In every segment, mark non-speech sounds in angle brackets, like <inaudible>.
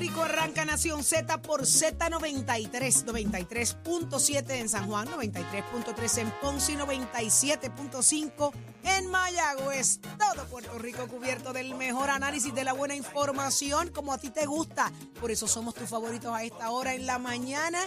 Rico arranca Nación Z por Z93, 93.7 en San Juan, 93.3 en Ponce y 97.5 en Mayagüez. Todo Puerto Rico cubierto del mejor análisis de la buena información como a ti te gusta. Por eso somos tus favoritos a esta hora en la mañana.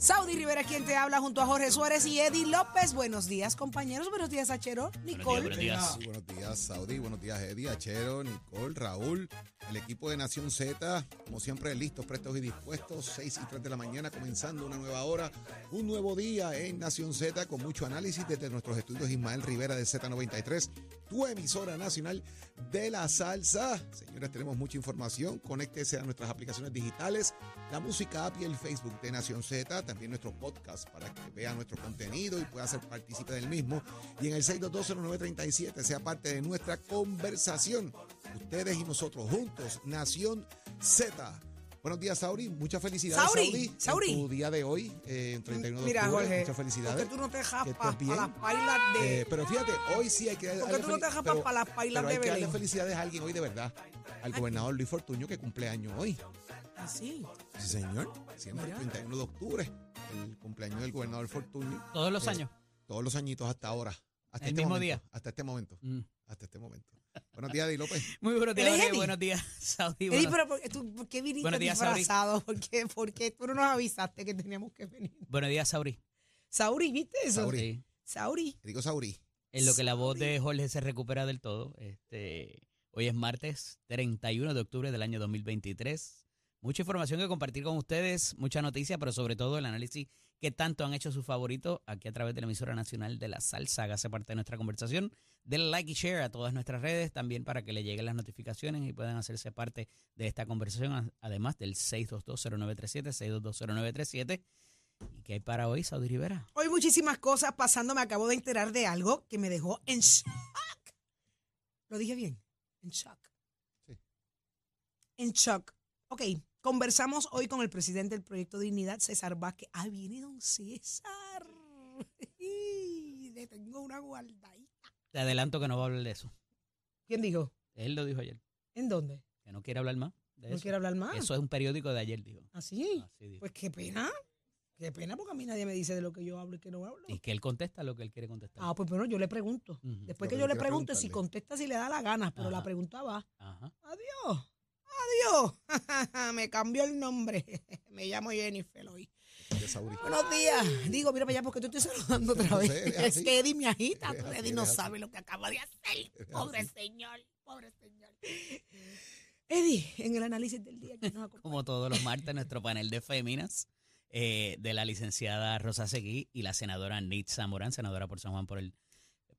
Saudi Rivera, quien te habla junto a Jorge Suárez y Eddie López. Buenos días, compañeros. Buenos días, Achero. Nicole. Buenos días. Sí, buenos días, Saudi. Buenos días, Eddie, Achero, Nicole, Raúl. El equipo de Nación Z, como siempre, listos, prestos y dispuestos. 6 y 3 de la mañana, comenzando una nueva hora, un nuevo día en Nación Z, con mucho análisis desde nuestros estudios. Ismael Rivera de Z93, tu emisora nacional de la salsa. Señores, tenemos mucha información. Conéctese a nuestras aplicaciones digitales, la música app y el Facebook de Nación Z. También nuestro podcast para que vea nuestro contenido y pueda ser partícipe del mismo. Y en el 6220937 sea parte de nuestra conversación. Ustedes y nosotros juntos, Nación Z. Buenos días, Sauri. Muchas felicidades, Sauri. Sauri. En tu día de hoy, eh, en 31 de Mira, octubre. Jorge, Muchas felicidades. ¿por qué tú no te estés para las pailas de... Eh, pero fíjate, hoy sí hay que ¿Por qué darle tú no te pero- para las pailas de hay que darle Belén? felicidades a alguien hoy de verdad. Al gobernador Luis Fortuño que cumple año hoy. Así. Sí, señor. Siempre el Mira. 31 de octubre, el cumpleaños del gobernador Fortuño. Todos los Eh, años. Todos los añitos hasta ahora. Hasta El este mismo momento, día. Hasta este momento. Mm. Hasta este momento. Buenos días, Di López. <laughs> Muy buenos días, ¿Eres Jorge. Eddie? Buenos días, Saudi. Eddie, Buenos, pero ¿por, tú, ¿por qué viniste Buenos días, Sauri. disfrazado? ¿Por qué, por qué tú no nos avisaste que teníamos que venir? buenos días, Sauri. Sauri, ¿viste eso? Sauri. Sí. Sauri. Rico Saurí. En lo que la voz de Sauri. Jorge se recupera del todo. Este, hoy es martes 31 de octubre del año 2023. Mucha información que compartir con ustedes, mucha noticia, pero sobre todo el análisis que tanto han hecho sus favoritos aquí a través de la emisora nacional de la salsa. Hágase parte de nuestra conversación. Denle like y share a todas nuestras redes también para que le lleguen las notificaciones y puedan hacerse parte de esta conversación, además del 6220937, 6220937. ¿Y qué hay para hoy, Saudi Rivera? Hoy muchísimas cosas pasando. Me acabo de enterar de algo que me dejó en shock. Lo dije bien. En shock. Sí. En shock. Ok. Conversamos hoy con el presidente del Proyecto Dignidad, César Vázquez. Ah, viene don César. <laughs> Le tengo una guardadita. Te adelanto que no va a hablar de eso. ¿Quién dijo? Él lo dijo ayer, ¿En dónde? que no quiere hablar más de ¿No eso. quiere hablar más? Eso es un periódico de ayer, dijo. ¿Así? Así dijo. Pues qué pena. Qué pena porque a mí nadie me dice de lo que yo hablo y que no hablo. y que él contesta lo que él quiere contestar. Ah, pues bueno, yo le pregunto. Después Lo que que yo le pregunto si contesta si le da la gana, pero la pregunta va. Ajá. Adiós. Adiós. <laughs> Me cambió el nombre. <laughs> Me llamo Jennifer hoy. Buenos días. Digo, mira para allá porque tú estoy saludando otra No vez. sé, es que Eddie me agita. Así, Eddie no sabe lo que acaba de hacer. Pobre señor. Pobre señor. Eddie, en el análisis del día que nos. Como todos los martes, nuestro panel de féminas eh, de la licenciada Rosa Seguí y la senadora Nitza Morán, senadora por San Juan por el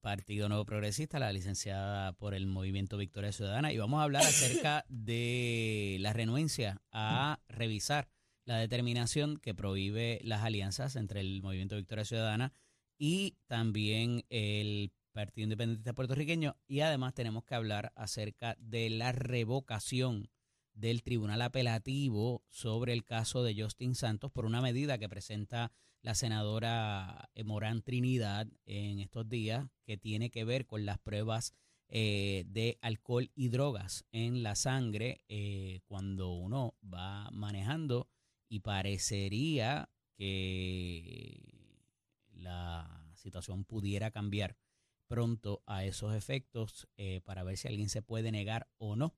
Partido Nuevo Progresista, la licenciada por el Movimiento Victoria Ciudadana. Y vamos a hablar acerca de la renuencia a revisar la determinación que prohíbe las alianzas entre el Movimiento Victoria Ciudadana y también el Partido Independiente Puertorriqueño. Y además tenemos que hablar acerca de la revocación del Tribunal Apelativo sobre el caso de Justin Santos por una medida que presenta la senadora eh, Morán Trinidad en estos días que tiene que ver con las pruebas eh, de alcohol y drogas en la sangre eh, cuando uno va manejando y parecería que la situación pudiera cambiar pronto a esos efectos para ver si alguien se puede negar o no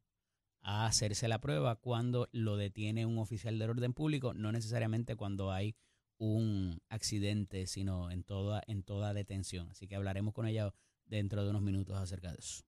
a hacerse la prueba cuando lo detiene un oficial del orden público, no necesariamente cuando hay un accidente, sino en toda, en toda detención. Así que hablaremos con ella dentro de unos minutos acerca de eso.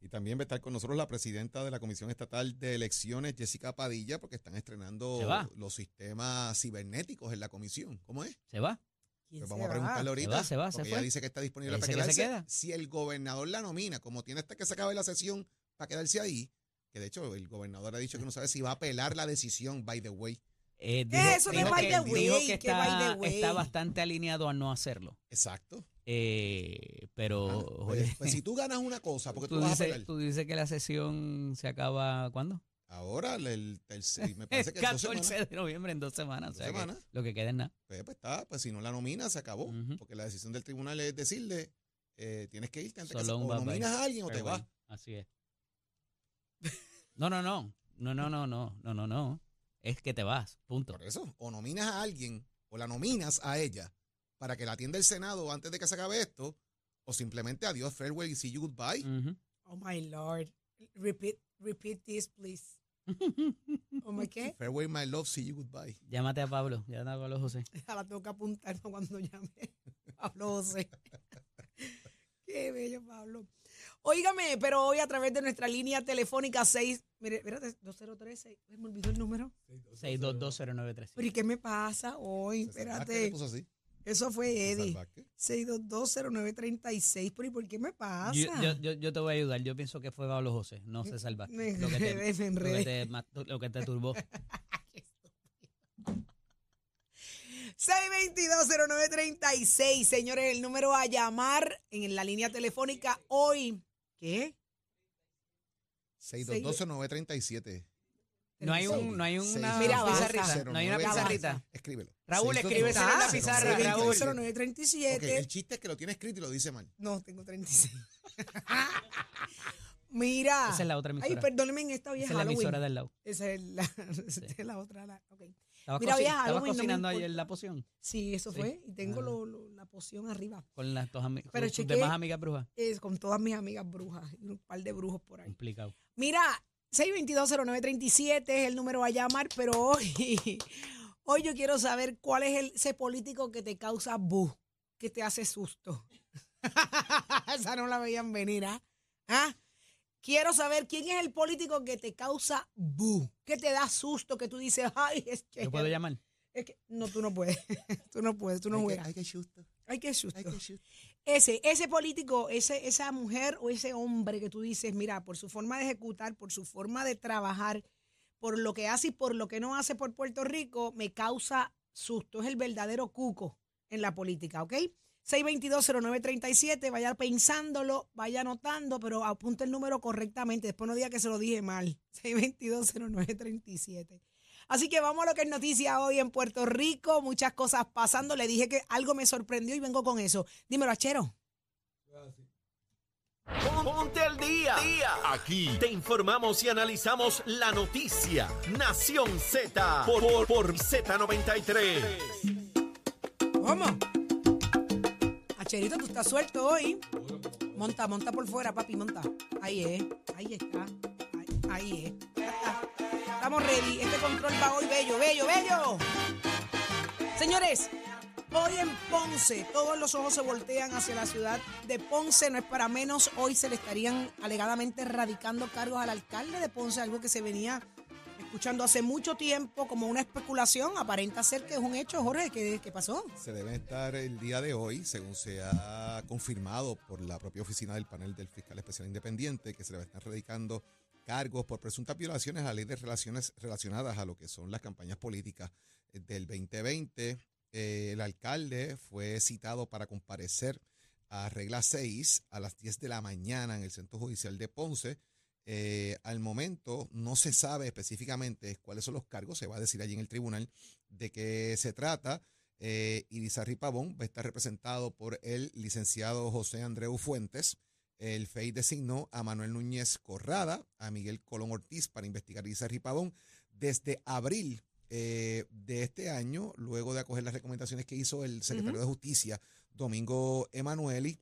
Y también va a estar con nosotros la presidenta de la Comisión Estatal de Elecciones, Jessica Padilla, porque están estrenando va. los sistemas cibernéticos en la comisión. ¿Cómo es? ¿Se va? ¿Quién Pues se vamos a va? preguntarle ahorita. va, se va, se porque fue. ella dice que está disponible para Dice que se quedarse. queda. Si el gobernador la nomina, como tiene hasta que se acabe la sesión para quedarse ahí, que de hecho el gobernador ha dicho que no sabe si va a apelar la decisión, by the way. Eh, ¿Qué es eso de dijo by que, the way? dijo que ¿Qué está, by the way? está bastante alineado a no hacerlo. Exacto. Eh, pero, Ah, pues, pues si tú ganas una cosa, porque tú, tú, vas a dices, apelar. tú dices que la sesión se acaba ¿cuándo? Ahora, el, el tercer, me El <laughs> parece que en dos 14 semanas. de noviembre, en dos semanas. o Dos sea que semanas. lo que queda es nada. Pues, pues está, pues si no la nomina, se acabó. Porque la decisión del tribunal es decirle, eh, tienes que irte antes que Solo se- un o nominas a alguien o te vas. Así es. No, no, no. No, no, no, no, no, no, no. Es que te vas, punto. Por eso, o nominas a alguien o la nominas a ella para que la atienda el Senado antes de que se acabe esto, o simplemente adiós, farewell y see you goodbye. Ujú. Oh my Lord. Repeat, repeat this, please. ¿Oh my qué? Farewell, my love, see you goodbye. Llámate a Pablo, llámate a Pablo José. <laughs> La tengo que apuntar ¿no? cuando llame. <laughs> Pablo José. <laughs> Qué bello, Pablo. Óigame, pero hoy a través de nuestra línea telefónica 6, mire, espérate, 2013, me olvidó el número. 6220935. Pero ¿y qué me pasa hoy? Espérate, puso así. eso fue Eddie. Vázquez. 6220936, pero ¿y por qué me pasa? Yo, yo, yo, yo te voy a ayudar. Yo pienso que fue Pablo José, no César Vázquez. Me Lo que te, <laughs> me lo que te, lo que te turbó. <laughs> 6220936, señores, el número a llamar en la línea telefónica hoy. ¿Qué? 622-937. No hay un, no hay una Mira, pizarrita. No hay una 0936. pizarrita. Escríbelo. Raúl, 622-0937. escríbeselo en la pizarra, Raúl. 0937. Ok, el chiste es que lo tiene escrito y lo dice mal. No, tengo 36. <laughs> Mira. Esa es la otra Ay, emisora. perdónenme, en esta hoy Esa es la Halloween. emisora del lado. Esa es la, <laughs> es la otra. la- ok. ¿Estabas, Mira, Halloween, no me cocinando ayer la poción Sí, eso Sí. fue. Y tengo Ah. lo- lo- la poción arriba. con las dos ami- Pero tus- tus chequeé- demás amigas brujas? Es con todas mis amigas brujas y un par de brujos por ahí. Complicado. Mira, 6220937 es el número a llamar, pero hoy, <laughs> hoy yo quiero saber cuál es el, ese político que te causa bu, que te hace susto. <laughs> Esa no la veían venir, ¿ah? ¿Ah? Quiero saber quién es el político que te causa bu, que te da susto, que tú dices, ay, es que, ¿Yo puedo llamar? es que no, tú no puedes, <laughs> tú no puedes, tú no susto. Ay, qué susto. Ay, qué susto. Ese, ese político, ese, esa mujer o ese hombre que tú dices, mira, por su forma de ejecutar, por su forma de trabajar, por lo que hace y por lo que no hace por Puerto Rico, me causa susto. Es el verdadero cuco en la política, ¿ok? 6220937, vaya pensándolo, vaya anotando, pero apunte el número correctamente. Después no diga que se lo dije mal. <laughs> 6220937. Así que vamos a lo que es noticia hoy en Puerto Rico. Muchas cosas pasando. Le dije que algo me sorprendió y vengo con eso. Dímelo, Achero. Ponte al día. Aquí te informamos y analizamos la noticia. Nación Z por, por, por Z93. ¿Cómo? Acherito, tú estás suelto hoy. Monta, monta por fuera, papi, monta. Ahí es, ahí está. Ahí, ahí es. Estamos ready. Este control va hoy bello, bello, bello. Señores, hoy en Ponce, todos los ojos se voltean hacia la ciudad de Ponce. No es para menos. Hoy se le estarían alegadamente radicando cargos al alcalde de Ponce, algo que se venía escuchando hace mucho tiempo como una especulación. Aparenta ser que es un hecho, Jorge. ¿Qué, pasó? Se deben estar el día de hoy, según se ha confirmado por la propia oficina del panel del fiscal especial independiente, que se a estar radicando cargos por presuntas violaciones a la ley de relaciones relacionadas a lo que son las campañas políticas del 2020. Eh, el alcalde fue citado para comparecer a regla 6 a las 10 de la mañana en el Centro Judicial de Ponce. Eh, al momento no se sabe específicamente cuáles son los cargos, se va a decir allí en el tribunal de qué se trata. Eh, Irizarry Pavón va a estar representado por el licenciado José Andreu Fuentes. El FEI designó a Manuel Núñez Corrada, a Miguel Colón Ortiz para investigar Irizarry Pavón desde abril eh, de este año, luego de acoger las recomendaciones que hizo el secretario de Justicia, Domingo Emanueli.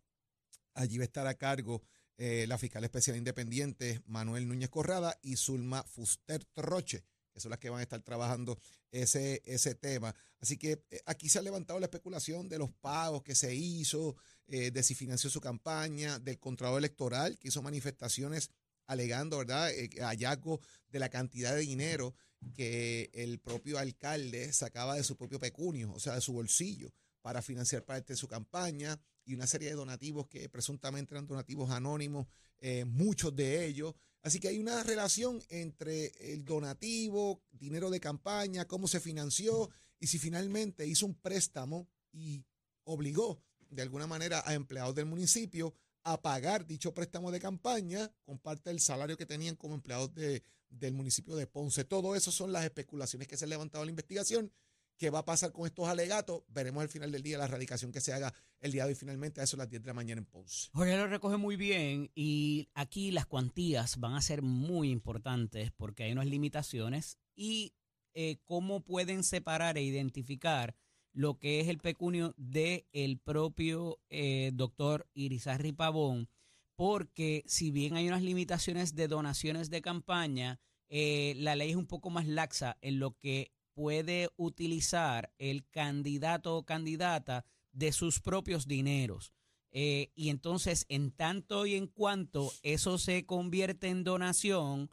Allí va a estar a cargo eh, la fiscal especial independiente Manuel Núñez Corrada y Zulma Fuster Troche, que son las que van a estar trabajando ese, ese tema. Así que eh, aquí se ha levantado la especulación de los pagos que se hizo, eh, de si financió su campaña, del contrato electoral, que hizo manifestaciones alegando, ¿verdad?, eh, hallazgo de la cantidad de dinero que el propio alcalde sacaba de su propio pecunio, o sea, de su bolsillo, para financiar parte de su campaña y una serie de donativos que presuntamente eran donativos anónimos, eh, muchos de ellos. Así que hay una relación entre el donativo, dinero de campaña, cómo se financió y si finalmente hizo un préstamo y obligó de alguna manera a empleados del municipio a pagar dicho préstamo de campaña con parte del salario que tenían como empleados de, del municipio de Ponce. Todo eso son las especulaciones que se han levantado en la investigación ¿Qué va a pasar con estos alegatos? Veremos al final del día la radicación que se haga el día de hoy finalmente a eso a las 10 de la mañana en Ponce. Jorge lo recoge muy bien y aquí las cuantías van a ser muy importantes porque hay unas limitaciones y eh, cómo pueden separar e identificar lo que es el pecunio del el propio eh, doctor Irizarry Pavón, porque si bien hay unas limitaciones de donaciones de campaña, eh, la ley es un poco más laxa en lo que puede utilizar el candidato o candidata de sus propios dineros. Eh, y entonces, en tanto y en cuanto eso se convierte en donación,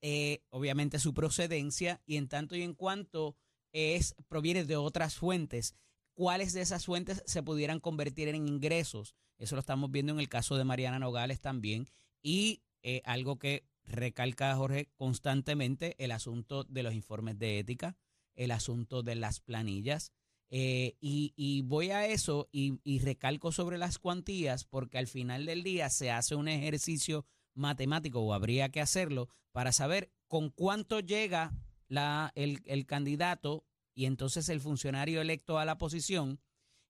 eh, obviamente su procedencia, y en tanto y en cuanto es, proviene de otras fuentes, cuáles de esas fuentes se pudieran convertir en ingresos. Eso lo estamos viendo en el caso de Mariana Nogales también. Y eh, algo que recalca Jorge constantemente, el asunto de los informes de ética el asunto de las planillas. Eh, y, voy a eso y, y, recalco sobre las cuantías porque al final del día se hace un ejercicio matemático o habría que hacerlo para saber con cuánto llega la, el, el candidato y entonces el funcionario electo a la posición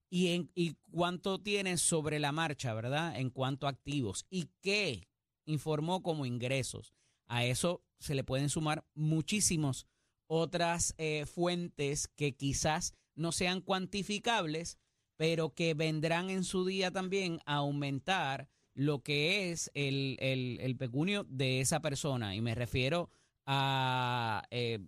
y, en, y cuánto tiene sobre la marcha, ¿verdad? En cuanto a activos y qué informó como ingresos. A eso se le pueden sumar muchísimos otras eh, fuentes que quizás no sean cuantificables, pero que vendrán en su día también a aumentar lo que es el, el, pecunio de esa persona. Y me refiero a eh,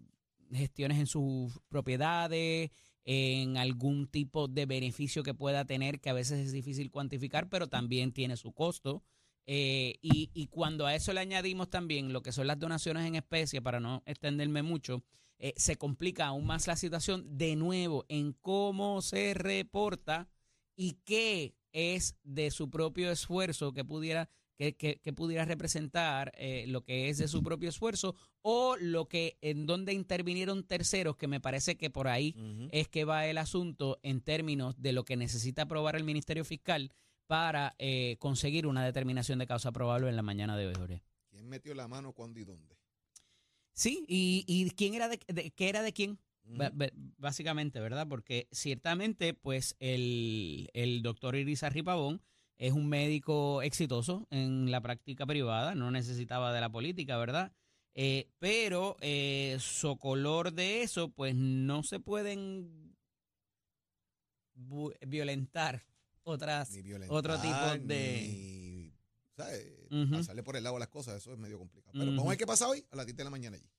gestiones en sus propiedades, en algún tipo de beneficio que pueda tener, que a veces es difícil cuantificar, pero también tiene su costo. Eh, y, y, cuando a eso le añadimos también lo que son las donaciones en especie, para no extenderme mucho, eh, se complica aún más la situación. De nuevo en cómo se reporta y qué es de su propio esfuerzo que pudiera que, que, pudiera representar eh, lo que es de su propio esfuerzo o lo que en donde intervinieron terceros, que me parece que por ahí es que va el asunto en términos de lo que necesita aprobar el Ministerio Fiscal para eh, conseguir una determinación de causa probable en la mañana de hoy, ¿Quién metió la mano cuándo y dónde? Sí, y, y quién era de, qué era de quién, básicamente, ¿verdad? Porque ciertamente, pues, el, el doctor Irisa Ripabón es un médico exitoso en la práctica privada, no necesitaba de la política, ¿verdad? Eh, pero eh, color de eso, pues no se pueden violentar otras, otro tipo de Pasarle por el lado a las cosas, eso es medio complicado. Pero vamos a ver qué pasa hoy a las 10 de la mañana allí.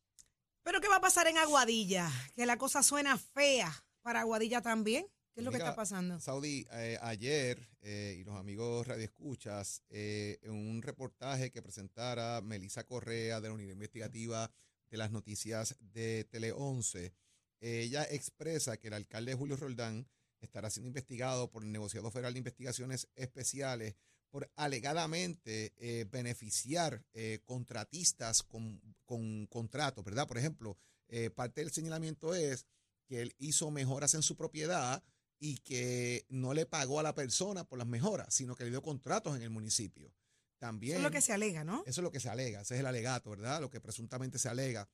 Pero ¿qué va a pasar en Aguadilla? Que la cosa suena fea para Aguadilla también. ¿Qué es lo que está pasando? Saudi, eh, ayer, eh, y los amigos Radio Escuchas, eh, en un reportaje que presentara Melisa Correa de la Unidad Investigativa de las Noticias de Tele 11, ella expresa que el alcalde Julio Roldán estará siendo investigado por el negociado federal de investigaciones especiales por alegadamente eh, beneficiar eh, contratistas con, con, contratos, ¿verdad? Por ejemplo, eh, parte del señalamiento es que él hizo mejoras en su propiedad y que no le pagó a la persona por las mejoras, sino que le dio contratos en el municipio. También, eso es lo que se alega, ¿no? Eso es lo que se alega, ese es el alegato, ¿verdad? Lo que presuntamente se alega.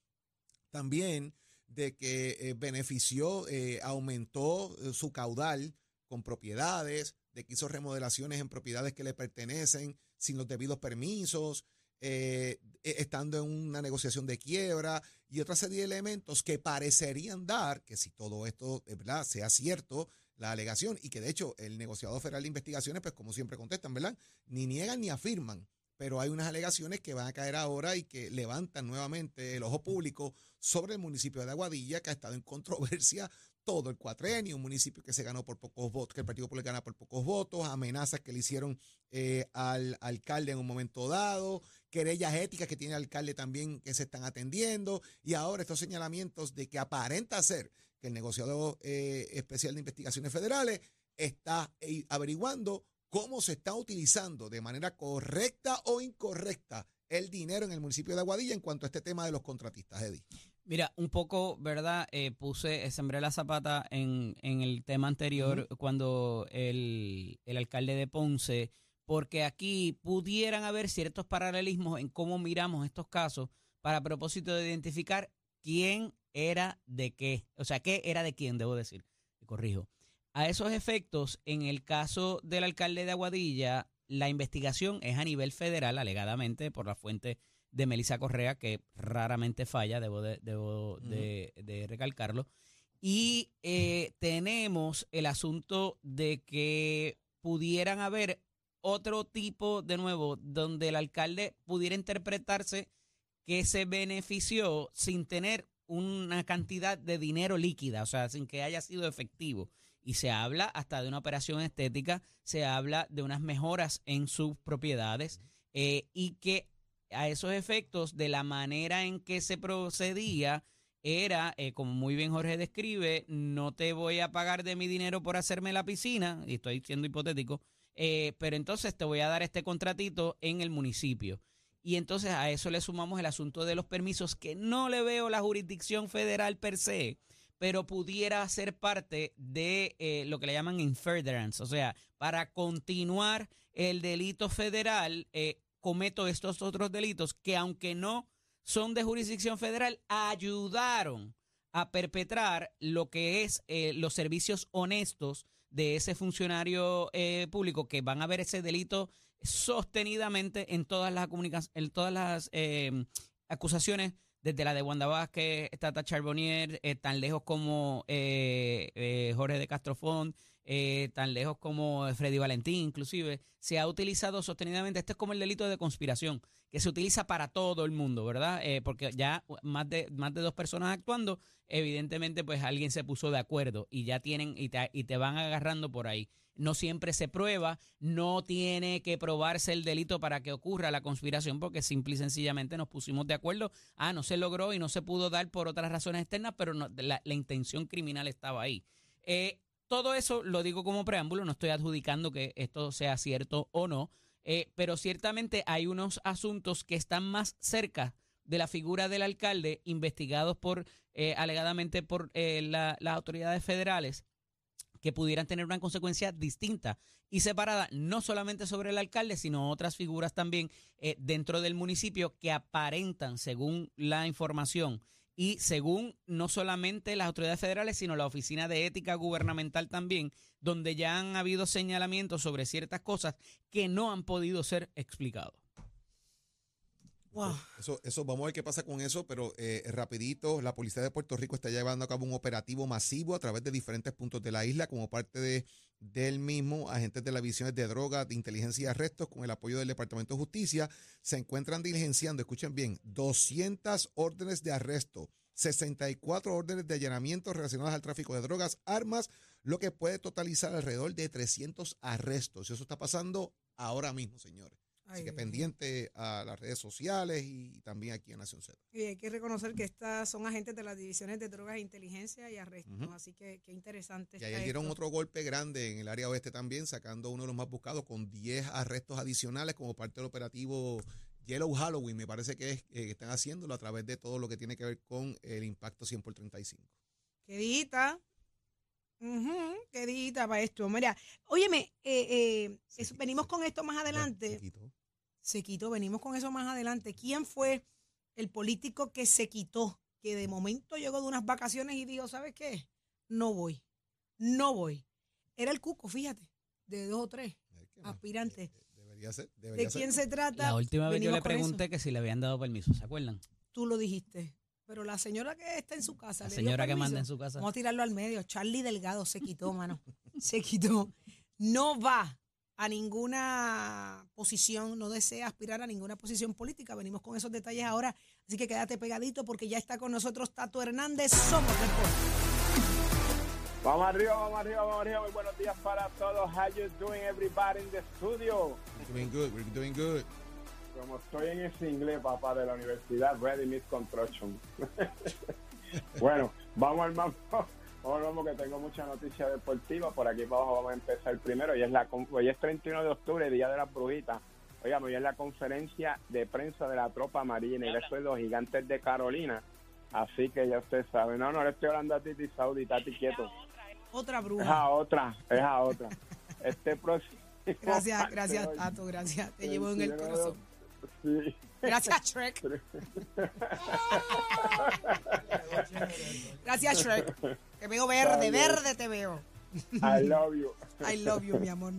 También de que benefició, aumentó su caudal con propiedades, de que hizo remodelaciones en propiedades que le pertenecen sin los debidos permisos, eh, e, estando en una negociación de quiebra y otra serie de elementos que parecerían dar que si todo esto ¿verdad? sea cierto, la alegación y que de hecho el negociador federal de investigaciones, pues como siempre contestan, ¿verdad? Ni niegan ni afirman, pero hay unas alegaciones que van a caer ahora y que levantan nuevamente el ojo público sobre el municipio de Aguadilla, que ha estado en controversia todo el cuatrenio, un municipio que se ganó por pocos votos, que el Partido Popular gana por pocos votos, amenazas que le hicieron eh, al alcalde en un momento dado, querellas éticas que tiene el alcalde también que se están atendiendo, y ahora estos señalamientos de que aparenta ser que el negociador eh, especial de investigaciones federales está eh, averiguando cómo se está utilizando de manera correcta o incorrecta el dinero en el municipio de Aguadilla en cuanto a este tema de los contratistas, Eddie. Mira, un poco, ¿verdad? Eh, puse, eh, sembré la zapata en, en el tema anterior cuando el, el, alcalde de Ponce, porque aquí pudieran haber ciertos paralelismos en cómo miramos estos casos para propósito de identificar quién era de qué, o sea, qué era de quién, debo decir, corrijo. A esos efectos, en el caso del alcalde de Aguadilla, la investigación es a nivel federal, alegadamente, por la fuente de Melissa Correa, que raramente falla, debo de, debo de, de recalcarlo. Y eh, tenemos el asunto de que pudieran haber otro tipo, de nuevo, donde el alcalde pudiera interpretarse que se benefició sin tener una cantidad de dinero líquida, o sea, sin que haya sido efectivo. Y se habla hasta de una operación estética, se habla de unas mejoras en sus propiedades eh, y que a esos efectos, de la manera en que se procedía, era, eh, como muy bien Jorge describe, no te voy a pagar de mi dinero por hacerme la piscina, y estoy siendo hipotético, eh, pero entonces te voy a dar este contratito en el municipio. Y entonces a eso le sumamos el asunto de los permisos, que no le veo la jurisdicción federal per se, pero pudiera ser parte de eh, lo que le llaman in o sea, para continuar el delito federal, cometo estos otros delitos que aunque no son de jurisdicción federal, ayudaron a perpetrar lo que es eh, los servicios honestos de ese funcionario eh, público que van a ver ese delito sostenidamente en todas las en todas las eh, acusaciones desde la de Wanda Vázquez, Tata Charbonnier, tan lejos como Jorge de Castrofón, eh, tan lejos como Freddy Valentín, inclusive, se ha utilizado sostenidamente. Este es como el delito de conspiración, que se utiliza para todo el mundo, ¿verdad? Eh, porque ya más de, más de dos personas actuando, evidentemente, pues alguien se puso de acuerdo y ya tienen y te, y te van agarrando por ahí. No siempre se prueba, no tiene que probarse el delito para que ocurra la conspiración, porque simple y sencillamente nos pusimos de acuerdo. Ah, no se logró y no se pudo dar por otras razones externas, pero la, la intención criminal estaba ahí. Eh, todo eso lo digo como preámbulo, no estoy adjudicando que esto sea cierto o no, eh, pero ciertamente hay unos asuntos que están más cerca de la figura del alcalde, investigados por eh, alegadamente por eh, las autoridades federales, que pudieran tener una consecuencia distinta y separada, no solamente sobre el alcalde, sino otras figuras también dentro del municipio que aparentan, según la información, y según no solamente las autoridades federales, sino la Oficina de Ética Gubernamental también, donde ya han habido señalamientos sobre ciertas cosas que no han podido ser explicados. Eso, eso, vamos a ver qué pasa con eso, pero eh, rapidito, la Policía de Puerto Rico está llevando a cabo un operativo masivo a través de diferentes puntos de la isla como parte de del mismo, agentes de las visiones de drogas, de inteligencia y arrestos, con el apoyo del Departamento de Justicia, se encuentran diligenciando, escuchen bien, 200 órdenes de arresto, 64 órdenes de allanamiento relacionadas al tráfico de drogas, armas, lo que puede totalizar alrededor de 300 arrestos. Eso está pasando ahora mismo, señores. Así que pendiente a las redes sociales y también aquí en Nación Z. Y hay que reconocer que estas son agentes de las divisiones de drogas, e inteligencia y arrestos. Así que qué interesante. Y ayer dieron otro golpe grande en el área oeste también, sacando uno de los más buscados con 10 arrestos adicionales como parte del operativo Yellow Halloween. Me parece que, es, eh, que están haciéndolo a través de todo lo que tiene que ver con el impacto 100 por 35. Quedita, Uh querida para esto. Mira, óyeme, eh, eh, venimos con esto más adelante. Se quitó. Se quitó, venimos con eso más adelante. ¿Quién fue el político que se quitó? Que de momento llegó de unas vacaciones y dijo, ¿sabes qué? No voy. No voy. Era el cuco, fíjate, de dos o tres aspirantes. Debería ser. ¿De quién se trata? La última vez yo le pregunté que si le habían dado permiso, ¿se acuerdan? Tú lo dijiste. Pero la señora que está en su casa. La señora que manda en su casa. Vamos a tirarlo al medio. Charlie Delgado se quitó, mano. se quitó. No va a ninguna posición, no desea aspirar a ninguna posición política. Venimos con esos detalles ahora. Así que quédate pegadito porque ya está con nosotros Tato Hernández. Somos Vamos arriba, vamos arriba, vamos arriba. Muy buenos días para todos. How you doing, everybody in the studio? We're doing good, we're doing good. Como estoy en ese inglés, papá, de la universidad, Ready Meet Construction. <laughs> bueno, vamos al mambo. <laughs> Vamos que tengo mucha noticia deportiva. Por aquí abajo vamos a empezar primero. Hoy es, la, hoy es 31 de octubre, Día de las Brujitas. Oigan, hoy es la conferencia de prensa de la tropa marina y eso es los gigantes de Carolina. Así que ya usted sabe. No, no le estoy hablando a Titi Saudi, Tati quieto. Otra bruja. Es a otra, es a otra. <laughs> Este próximo. Gracias, gracias, Tato, gracias. Te llevo en el corazón Sí. Gracias, Shrek. Gracias, Shrek. Te veo verde, verde te veo. I love you. I love you, mi amor.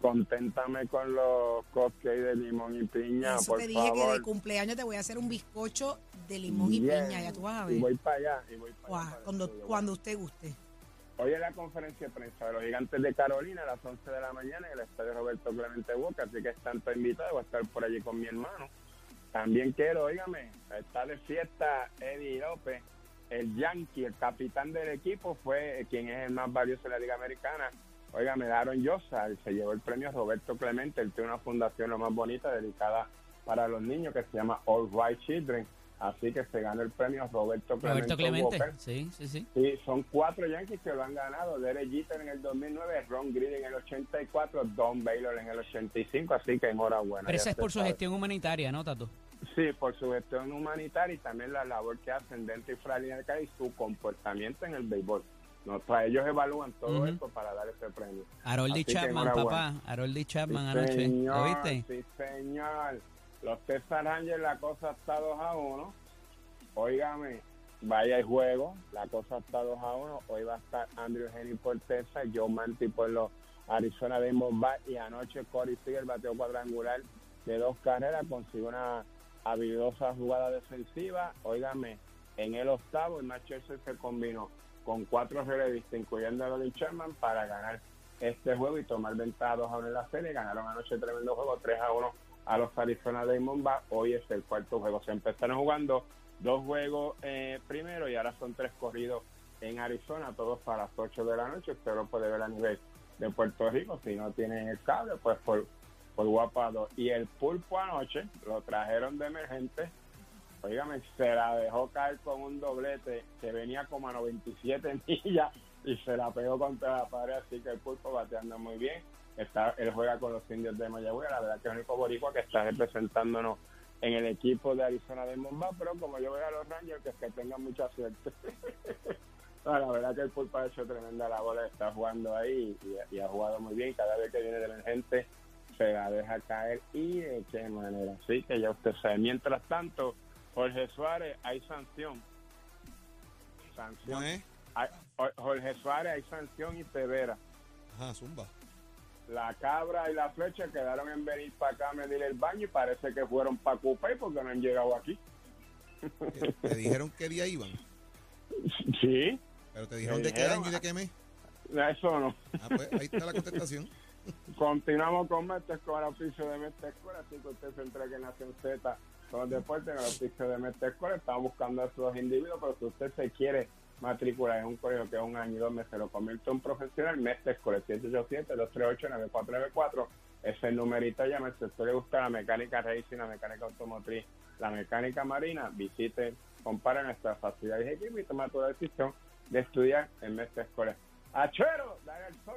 Conténtame con los cupcakes de limón y piña, Eso por te dije favor. que de cumpleaños te voy a hacer un bizcocho de limón y Yeah. piña, ya tú vas a Y ver. voy para allá. Y voy para Guau, allá para cuando, cuando usted guste. Hoy es la conferencia de prensa de los gigantes de Carolina a las 11 de la mañana en el estadio Roberto Clemente Boca, así que están todos invitados, voy a estar por allí con mi hermano. También quiero, óigame, está de fiesta Eddie López, el Yankee, el capitán del equipo, fue quien es el más valioso de la Liga Americana. Óigame, Aaron Yosa, él se llevó el premio Roberto Clemente, él tiene una fundación lo más bonita dedicada para los niños que se llama All Right Children, así que se ganó el premio Roberto Clemente. Roberto Clemente. Walker. Sí, sí, sí. Sí, son cuatro Yankees que lo han ganado. Derek Jeter en el 2009, Ron Green en el 84, Don Baylor en el 85, así que enhorabuena. Pero esa es por su gestión humanitaria, ¿no, Tato? Sí, por su gestión humanitaria y también la labor que hacen dentro y fuera de la y su comportamiento en el béisbol. No, ellos evalúan todo Ujú. esto para dar ese premio. Que Chapman, papá. Haroldy Sí, Chapman anoche. señor, ¿Lo viste? Sí, señor. Los Texas Rangers, la cosa está 2 a 1. Óigame, vaya el juego, la cosa está 2 a 1. Hoy va a estar Andrew Henry por Texas, Joe Manti por los Arizona Diamondbacks y anoche Corey Seager bateó cuadrangular de dos carreras, consiguió una habilidosa jugada defensiva. Óigame, en el octavo, el Manchester se combinó con cuatro relevistas, incluyendo a Dolly Sherman, para ganar este juego y tomar ventaja 2 a 1 en la serie. Ganaron anoche tremendo juego, 3 a 1 a los Arizona Diamondbacks. Hoy es el cuarto juego. Se empezaron jugando dos juegos eh, primero y ahora son tres corridos en Arizona, todos para las 8 de la noche. Usted lo puede ver a nivel de Puerto Rico. Si no tienen el cable, pues por, por Guapado. Y el pulpo anoche lo trajeron de emergente. Óigame, se la dejó caer con un doblete que venía como a 97 <laughs> millas y se la pegó contra la pared, así que el pulpo bateando muy bien. Está, él juega con los indios de Mayagüez, la verdad que es el único boricua que está representándonos en el equipo de Arizona de Momba, pero como yo veo a los Rangers, que, es que tengan mucha suerte. <laughs> No, la verdad que el pulpo ha hecho tremenda labor, está jugando ahí y, y ha jugado muy bien. Cada vez que viene de emergente se la deja caer y de qué manera. Así que ya usted sabe. Mientras tanto, Jorge Suárez, hay sanción. Sanción. Jorge Suárez, hay sanción y severa. Ajá, zumba. La cabra y la flecha quedaron en venir para acá a medir el baño y parece que fueron para Cupey porque no han llegado aquí. <laughs> ¿Te dijeron qué día iban? Sí, ¿Pero te dijeron de qué año y de qué mes? eso no. Ah, pues ahí está la contestación. <laughs> Continuamos con Mestre Escobar, oficio de Mestre Escobar, así que usted se entregue en Nación Z con los deportes en el oficio de Mestre Escobar. Estamos buscando a esos individuos, pero si usted se quiere matricular en un colegio que es un año y dos meses, lo convierte en profesional, Mestre Escobar, 787-238-9444. Ese es el numerito, llame. Si a usted le gusta la mecánica racing, la mecánica automotriz, la mecánica marina, visite, compare nuestras facilidades y equipos y toma tu decisión de estudiar en Mestre Escolar. ¡Achero! ¡Dale el sol!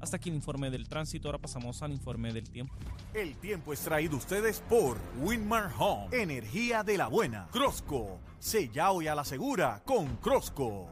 Hasta aquí el informe del tránsito, ahora pasamos al informe del tiempo. El tiempo es traído ustedes por Winmar Home, energía de la buena. Crosco, sella hoy a la segura con Crosco.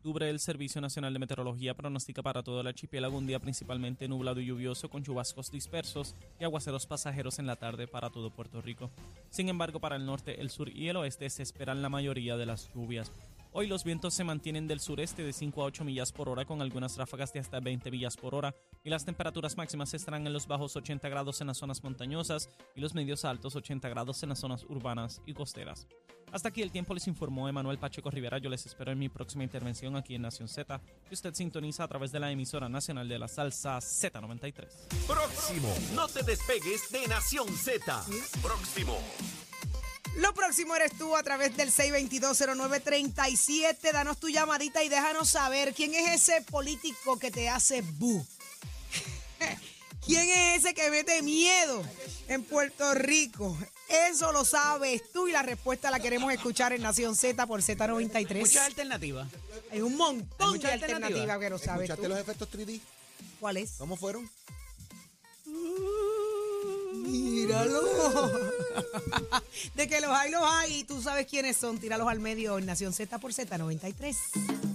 octubre, el Servicio Nacional de Meteorología pronostica para todo el archipiélago un día principalmente nublado y lluvioso con chubascos dispersos y aguaceros pasajeros en la tarde para todo Puerto Rico. Sin embargo, para el norte, el sur y el oeste se esperan la mayoría de las lluvias. Hoy los vientos se mantienen del sureste de 5 a 8 millas por hora con algunas ráfagas de hasta 20 millas por hora y las temperaturas máximas estarán en los bajos 80 grados en las zonas montañosas y los medios altos 80 grados en las zonas urbanas y costeras. Hasta aquí el tiempo les informó Emanuel Pacheco Rivera. Yo les espero en mi próxima intervención aquí en Nación Z, que usted sintoniza a través de la emisora nacional de la salsa Z93. Próximo. No te despegues de Nación Z. Próximo. Lo próximo eres tú a través del 6220937. Danos tu llamadita y déjanos saber quién es ese político que te hace bu. <laughs> ¿Quién es ese que mete miedo en Puerto Rico? Eso lo sabes tú y la respuesta la queremos escuchar en Nación Z por Z93. Muchas alternativas. Hay un montón Hay de alternativas alternativas. que lo sabes ¿Escuchaste tú. los efectos 3D? ¿Cuál es? ¿Cómo fueron? Míralo. <laughs> de que los hay, los hay. Y tú sabes quiénes son. Tíralos al medio en Nación Z por Z93.